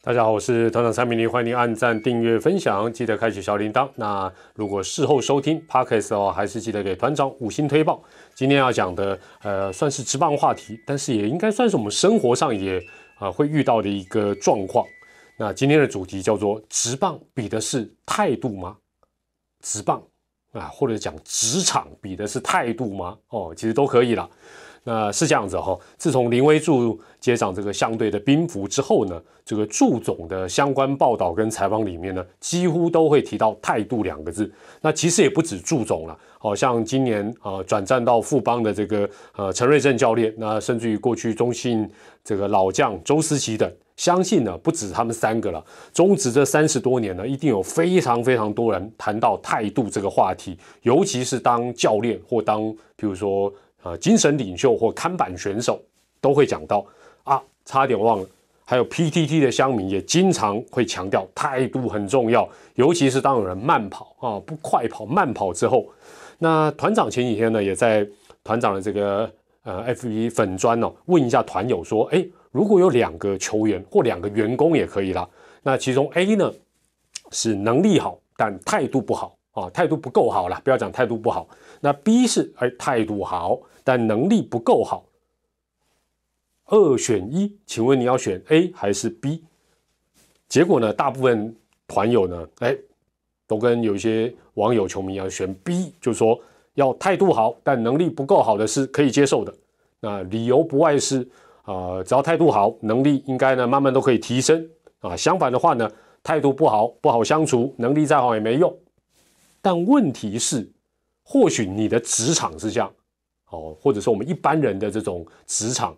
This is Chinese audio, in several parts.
大家好，我是团长蔡明黎，欢迎您按赞、订阅、分享，记得开启小铃铛。那如果事后收听 podcast 哦，还是记得给团长五星推报。今天要讲的，呃，算是职棒话题，但是也应该算是我们生活上也啊会遇到的一个状况。那今天的主题叫做职棒比的是态度吗？职棒啊，或者讲职场比的是态度吗？哦，其实都可以了。那是这样子哈，自从林威柱接掌这个相对的兵符之后呢，这个祝总的相关报道跟采访里面呢，几乎都会提到态度两个字。那其实也不止祝总了，好像今年啊转战到富邦的这个呃陈瑞正教练，那甚至于过去中信这个老将周思齐等，相信呢不止他们三个了。中职这三十多年呢，一定有非常非常多人谈到态度这个话题，尤其是当教练或当比如说。呃，精神领袖或看板选手都会讲到啊，差点忘了，还有 PTT 的乡民也经常会强调态度很重要，尤其是当有人慢跑啊，不快跑慢跑之后，那团长前几天呢，也在团长的这个呃 FB 粉砖哦，问一下团友说，哎，如果有两个球员或两个员工也可以啦，那其中 A 呢是能力好，但态度不好啊，态度不够好了，不要讲态度不好。那 B 是哎态度好，但能力不够好。二选一，请问你要选 A 还是 B？结果呢，大部分团友呢，哎，都跟有一些网友球迷一样选 B，就说要态度好，但能力不够好的是可以接受的。那理由不外是啊，只要态度好，能力应该呢慢慢都可以提升啊。相反的话呢，态度不好，不好相处，能力再好也没用。但问题是。或许你的职场是这样，哦，或者说我们一般人的这种职场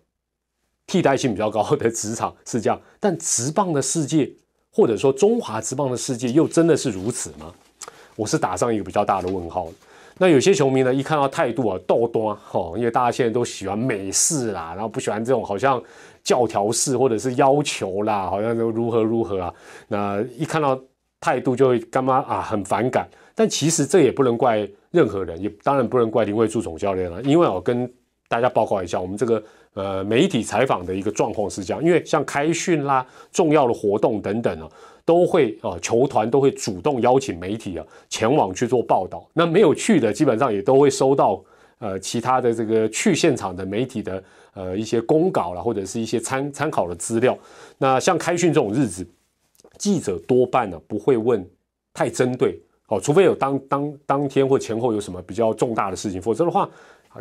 替代性比较高的职场是这样，但职棒的世界，或者说中华职棒的世界，又真的是如此吗？我是打上一个比较大的问号。那有些球迷呢，一看到态度啊，斗多哦，因为大家现在都喜欢美式啦，然后不喜欢这种好像教条式或者是要求啦，好像都如何如何啊，那一看到态度就会干嘛啊，很反感。但其实这也不能怪任何人，也当然不能怪林慧柱总教练了。因为我跟大家报告一下，我们这个呃媒体采访的一个状况是这样：因为像开训啦、重要的活动等等啊，都会啊球团都会主动邀请媒体啊前往去做报道。那没有去的，基本上也都会收到呃其他的这个去现场的媒体的呃一些公稿啦，或者是一些参参考的资料。那像开训这种日子，记者多半呢不会问太针对。哦，除非有当当当天或前后有什么比较重大的事情，否则的话，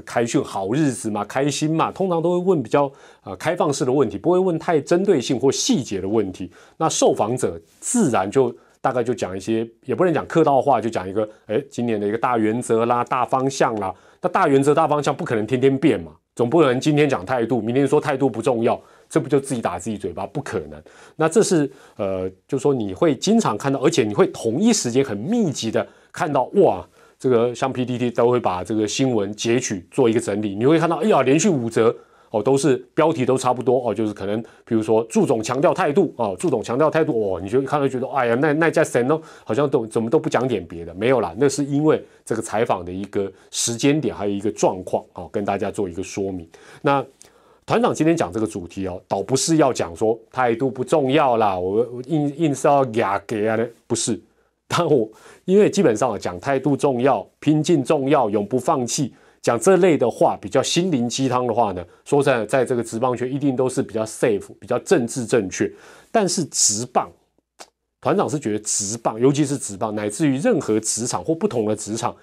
开训好日子嘛，开心嘛，通常都会问比较呃开放式的问题，不会问太针对性或细节的问题。那受访者自然就大概就讲一些，也不能讲客套话，就讲一个，哎，今年的一个大原则啦、大方向啦。那大原则、大方向不可能天天变嘛，总不能今天讲态度，明天说态度不重要。这不就自己打自己嘴巴？不可能。那这是呃，就说你会经常看到，而且你会同一时间很密集的看到，哇，这个像 PDT 都会把这个新闻截取做一个整理。你会看到，哎呀，连续五折哦，都是标题都差不多哦，就是可能比如说祝总强调态度啊，祝总强调态度哦，你就看到觉得，哎呀，那那家神哦，好像都怎么都不讲点别的，没有啦，那是因为这个采访的一个时间点还有一个状况啊，跟大家做一个说明。那。团长今天讲这个主题哦，倒不是要讲说态度不重要啦，我我硬硬是要压给啊的，不是。但我因为基本上讲态度重要，拼劲重要，永不放弃，讲这类的话比较心灵鸡汤的话呢，说在在这个职棒圈一定都是比较 safe，比较政治正确。但是职棒，团长是觉得职棒，尤其是职棒，乃至于任何职场或不同的职场。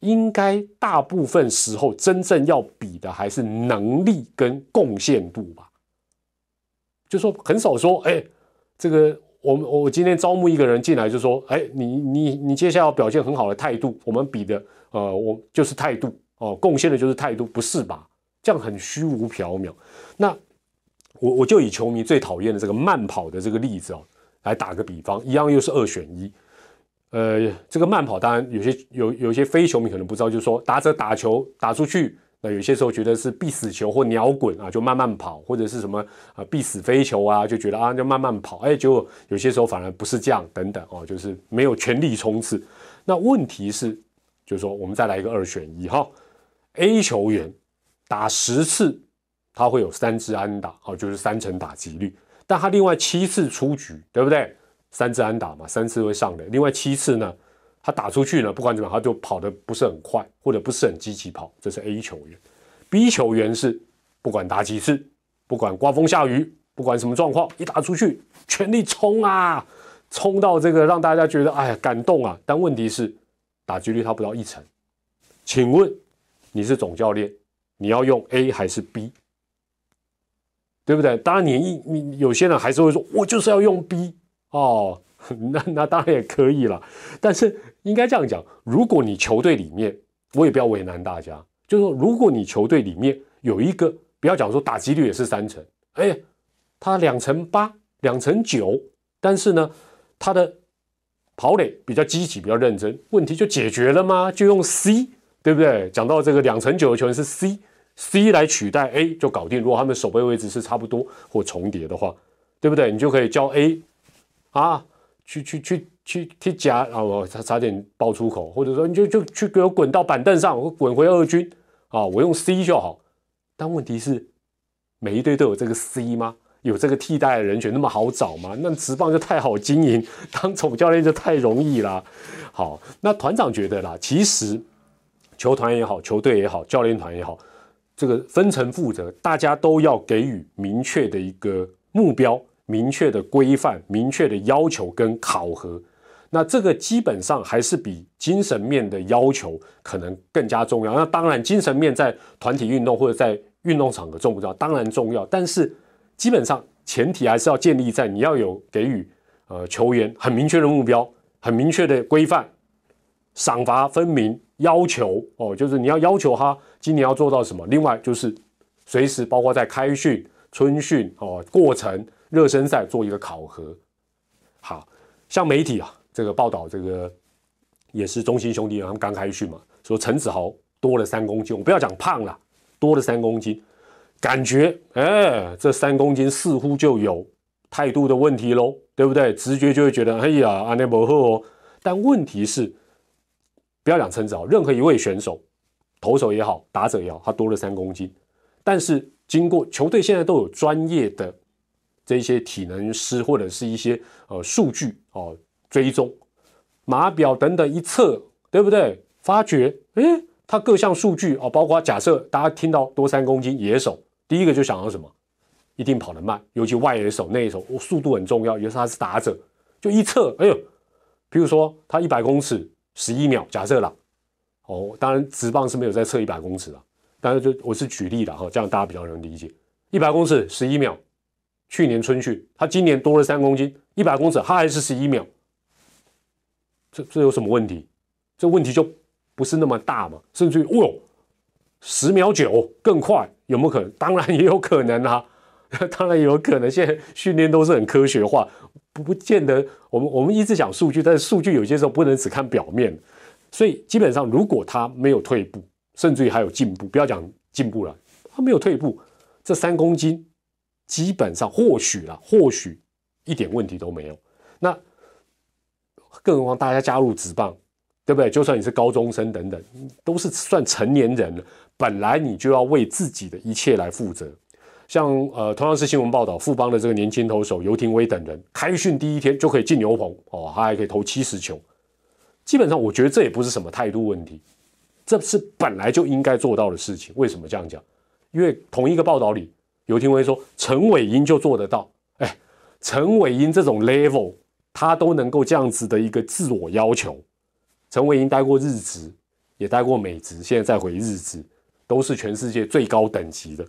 应该大部分时候真正要比的还是能力跟贡献度吧，就说很少说，哎，这个我们我今天招募一个人进来就说，哎，你你你接下来要表现很好的态度，我们比的，呃，我就是态度哦，贡献的就是态度，不是吧？这样很虚无缥缈。那我我就以球迷最讨厌的这个慢跑的这个例子哦，来打个比方，一样又是二选一。呃，这个慢跑当然有些有有些非球迷可能不知道，就是说打者打球打出去，那有些时候觉得是必死球或鸟滚啊，就慢慢跑，或者是什么啊必死飞球啊，就觉得啊就慢慢跑，哎，结果有些时候反而不是这样，等等哦，就是没有全力冲刺。那问题是，就是说我们再来一个二选一哈，A 球员打十次，他会有三支安打，哦，就是三成打击率。但他另外七次出局，对不对？三次安打嘛，三次会上的。另外七次呢，他打出去呢，不管怎么样，他就跑得不是很快，或者不是很积极跑，这是 A 球员。B 球员是不管打几次，不管刮风下雨，不管什么状况，一打出去全力冲啊，冲到这个让大家觉得哎呀感动啊。但问题是打击率他不到一成。请问你是总教练，你要用 A 还是 B？对不对？当然，你一你有些人还是会说，我就是要用 B 哦，那那当然也可以了。但是应该这样讲，如果你球队里面，我也不要为难大家，就是说，如果你球队里面有一个，不要讲说打击率也是三成，哎，他两成八、两成九，但是呢，他的跑垒比较积极、比较认真，问题就解决了吗？就用 C，对不对？讲到这个两成九的球员是 C。C 来取代 A 就搞定。如果他们守备位置是差不多或重叠的话，对不对？你就可以叫 A 啊，去去去去踢夹啊！我差差点爆粗口，或者说你就就去给我滚到板凳上，我滚回二军啊！我用 C 就好。但问题是，每一队都有这个 C 吗？有这个替代的人选那么好找吗？那职棒就太好经营，当总教练就太容易啦。好，那团长觉得啦，其实球团也好，球队也好，教练团也好。这个分层负责，大家都要给予明确的一个目标、明确的规范、明确的要求跟考核。那这个基本上还是比精神面的要求可能更加重要。那当然，精神面在团体运动或者在运动场合重不重要？当然重要。但是基本上前提还是要建立在你要有给予呃球员很明确的目标、很明确的规范，赏罚分明。要求哦，就是你要要求他今年要做到什么。另外就是随时包括在开训、春训哦过程、热身赛做一个考核。好像媒体啊，这个报道这个也是中心兄弟他们刚开训嘛，说陈子豪多了三公斤，我不要讲胖了，多了三公斤，感觉哎这三公斤似乎就有态度的问题喽，对不对？直觉就会觉得哎呀阿内伯赫哦，但问题是。不要讲称子豪，任何一位选手，投手也好，打者也好，他多了三公斤。但是经过球队现在都有专业的这些体能师或者是一些呃数据哦追踪码表等等一测，对不对？发觉哎，他各项数据哦，包括假设大家听到多三公斤野手，第一个就想到什么？一定跑得慢，尤其外野手、内野手，速度很重要。尤其他是打者，就一测，哎呦，比如说他一百公尺。十一秒，假设啦，哦，当然直棒是没有在测一百公尺的，但是就我是举例的哈，这样大家比较能理解。一百公尺十一秒，去年春训，他今年多了三公斤，一百公尺他还是十一秒，这这有什么问题？这问题就不是那么大嘛，甚至于哦，十秒九更快，有没有可能？当然也有可能啊，当然也有可能。现在训练都是很科学化。不不见得，我们我们一直讲数据，但是数据有些时候不能只看表面，所以基本上如果他没有退步，甚至于还有进步，不要讲进步了，他没有退步，这三公斤基本上或许了，或许一点问题都没有。那更何况大家加入职棒，对不对？就算你是高中生等等，都是算成年人了，本来你就要为自己的一切来负责。像呃，同样是新闻报道，富邦的这个年轻投手尤廷威等人，开训第一天就可以进牛棚哦，他还可以投七十球。基本上，我觉得这也不是什么态度问题，这是本来就应该做到的事情。为什么这样讲？因为同一个报道里，尤廷威说陈伟英就做得到。哎，陈伟英这种 level，他都能够这样子的一个自我要求。陈伟英待过日职，也待过美职，现在再回日职，都是全世界最高等级的。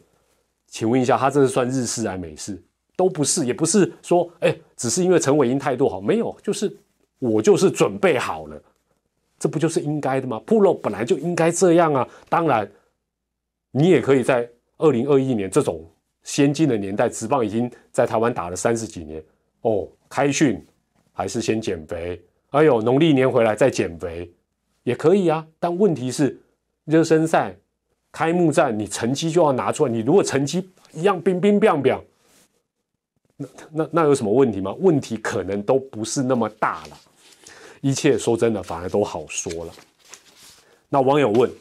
请问一下，他这是算日式还是美式？都不是，也不是说，哎，只是因为陈伟英态度好，没有，就是我就是准备好了，这不就是应该的吗？Pro 本来就应该这样啊。当然，你也可以在二零二一年这种先进的年代，职棒已经在台湾打了三十几年哦，开训还是先减肥，哎呦，农历年回来再减肥也可以啊。但问题是热身赛。开幕战你成绩就要拿出来，你如果成绩一样冰冰冰冰，那那那有什么问题吗？问题可能都不是那么大了，一切说真的反而都好说了。那网友问，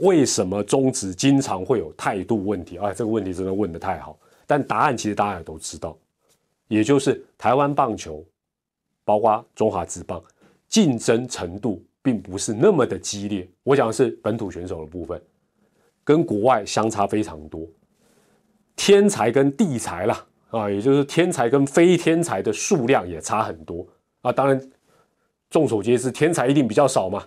为什么中职经常会有态度问题？哎，这个问题真的问的太好，但答案其实大家也都知道，也就是台湾棒球，包括中华职棒，竞争程度并不是那么的激烈。我讲的是本土选手的部分，跟国外相差非常多。天才跟地才啦，啊，也就是天才跟非天才的数量也差很多啊。当然，众所皆知，天才一定比较少嘛，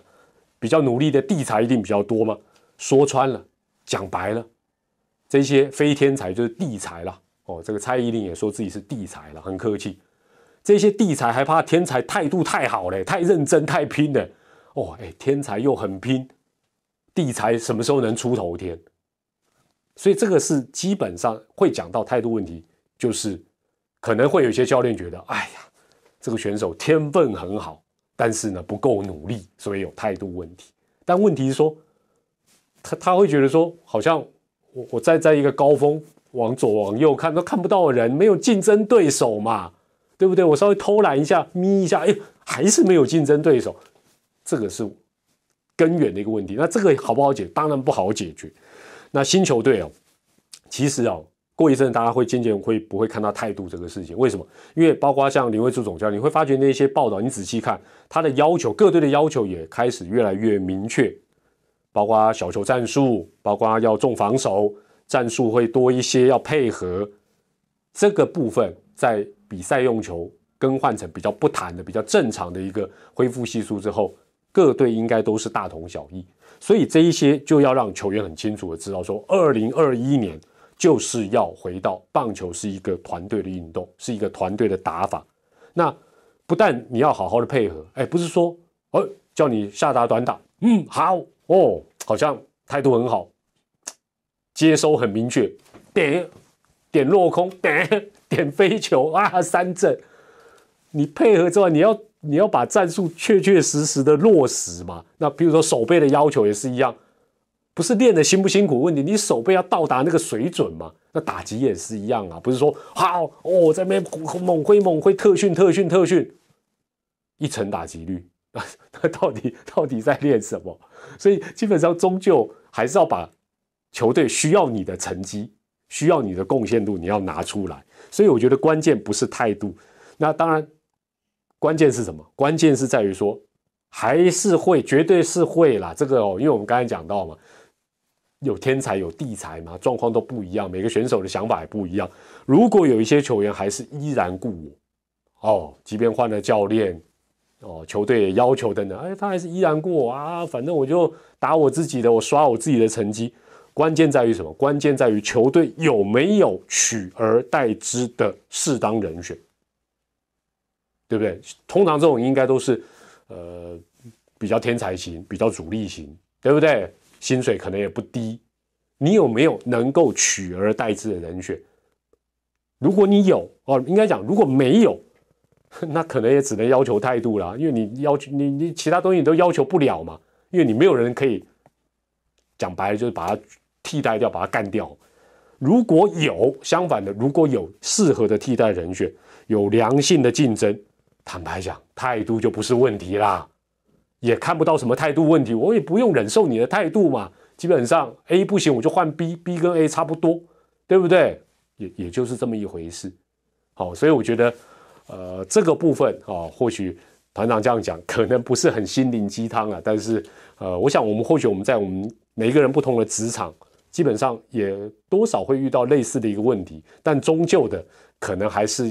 比较努力的地才一定比较多嘛。说穿了，讲白了，这些非天才就是地才了。哦，这个蔡依林也说自己是地才了，很客气。这些地才还怕天才态度太好嘞，太认真太拼了。哦，哎，天才又很拼，地才什么时候能出头天？所以这个是基本上会讲到态度问题，就是可能会有些教练觉得，哎呀，这个选手天分很好，但是呢不够努力，所以有态度问题。但问题是说，他他会觉得说，好像我我在在一个高峰，往左往右看都看不到人，没有竞争对手嘛，对不对？我稍微偷懒一下，眯一下，哎，还是没有竞争对手，这个是根源的一个问题。那这个好不好解？当然不好解决。那新球队哦，其实哦，过一阵大家会渐渐会不会看到态度这个事情？为什么？因为包括像林威柱总教练，你会发觉那些报道，你仔细看他的要求，各队的要求也开始越来越明确，包括小球战术，包括要重防守，战术会多一些，要配合这个部分，在比赛用球更换成比较不弹的、比较正常的一个恢复系数之后，各队应该都是大同小异。所以这一些就要让球员很清楚的知道，说二零二一年就是要回到棒球是一个团队的运动，是一个团队的打法。那不但你要好好的配合，哎，不是说哦叫你下打短打，嗯好哦，好像态度很好，接收很明确，点点落空，点点飞球啊三振，你配合之外，你要。你要把战术确确实实的落实嘛？那比如说手背的要求也是一样，不是练的辛不辛苦问题，你手背要到达那个水准嘛？那打击也是一样啊，不是说好哦，在那边猛挥猛挥特训特训特训，一成打击率啊，那到底到底在练什么？所以基本上终究还是要把球队需要你的成绩，需要你的贡献度，你要拿出来。所以我觉得关键不是态度，那当然。关键是什么？关键是在于说，还是会，绝对是会啦。这个哦，因为我们刚才讲到嘛，有天才有地才嘛，状况都不一样，每个选手的想法也不一样。如果有一些球员还是依然故我，哦，即便换了教练，哦，球队也要求等等，哎，他还是依然故我啊，反正我就打我自己的，我刷我自己的成绩。关键在于什么？关键在于球队有没有取而代之的适当人选。对不对？通常这种应该都是，呃，比较天才型、比较主力型，对不对？薪水可能也不低。你有没有能够取而代之的人选？如果你有哦，应该讲如果没有，那可能也只能要求态度了，因为你要求你你其他东西你都要求不了嘛，因为你没有人可以讲白了就是把它替代掉，把它干掉。如果有相反的，如果有适合的替代人选，有良性的竞争。坦白讲，态度就不是问题啦，也看不到什么态度问题，我也不用忍受你的态度嘛。基本上 A 不行，我就换 B，B 跟 A 差不多，对不对？也也就是这么一回事。好，所以我觉得，呃，这个部分啊，或许团长这样讲可能不是很心灵鸡汤啊，但是呃，我想我们或许我们在我们每一个人不同的职场，基本上也多少会遇到类似的一个问题，但终究的可能还是。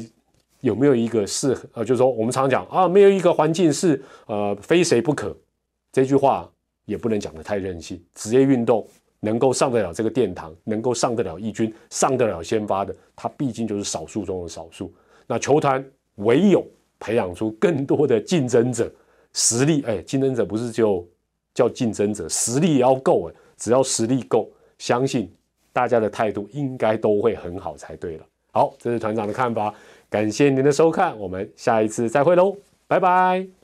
有没有一个适合？呃，就是说，我们常讲啊，没有一个环境是呃非谁不可。这句话也不能讲的太任性。职业运动能够上得了这个殿堂，能够上得了一军，上得了先发的，它毕竟就是少数中的少数。那球团唯有培养出更多的竞争者，实力哎，竞争者不是就叫竞争者，实力也要够哎。只要实力够，相信大家的态度应该都会很好才对了。好，这是团长的看法。感谢您的收看，我们下一次再会喽，拜拜。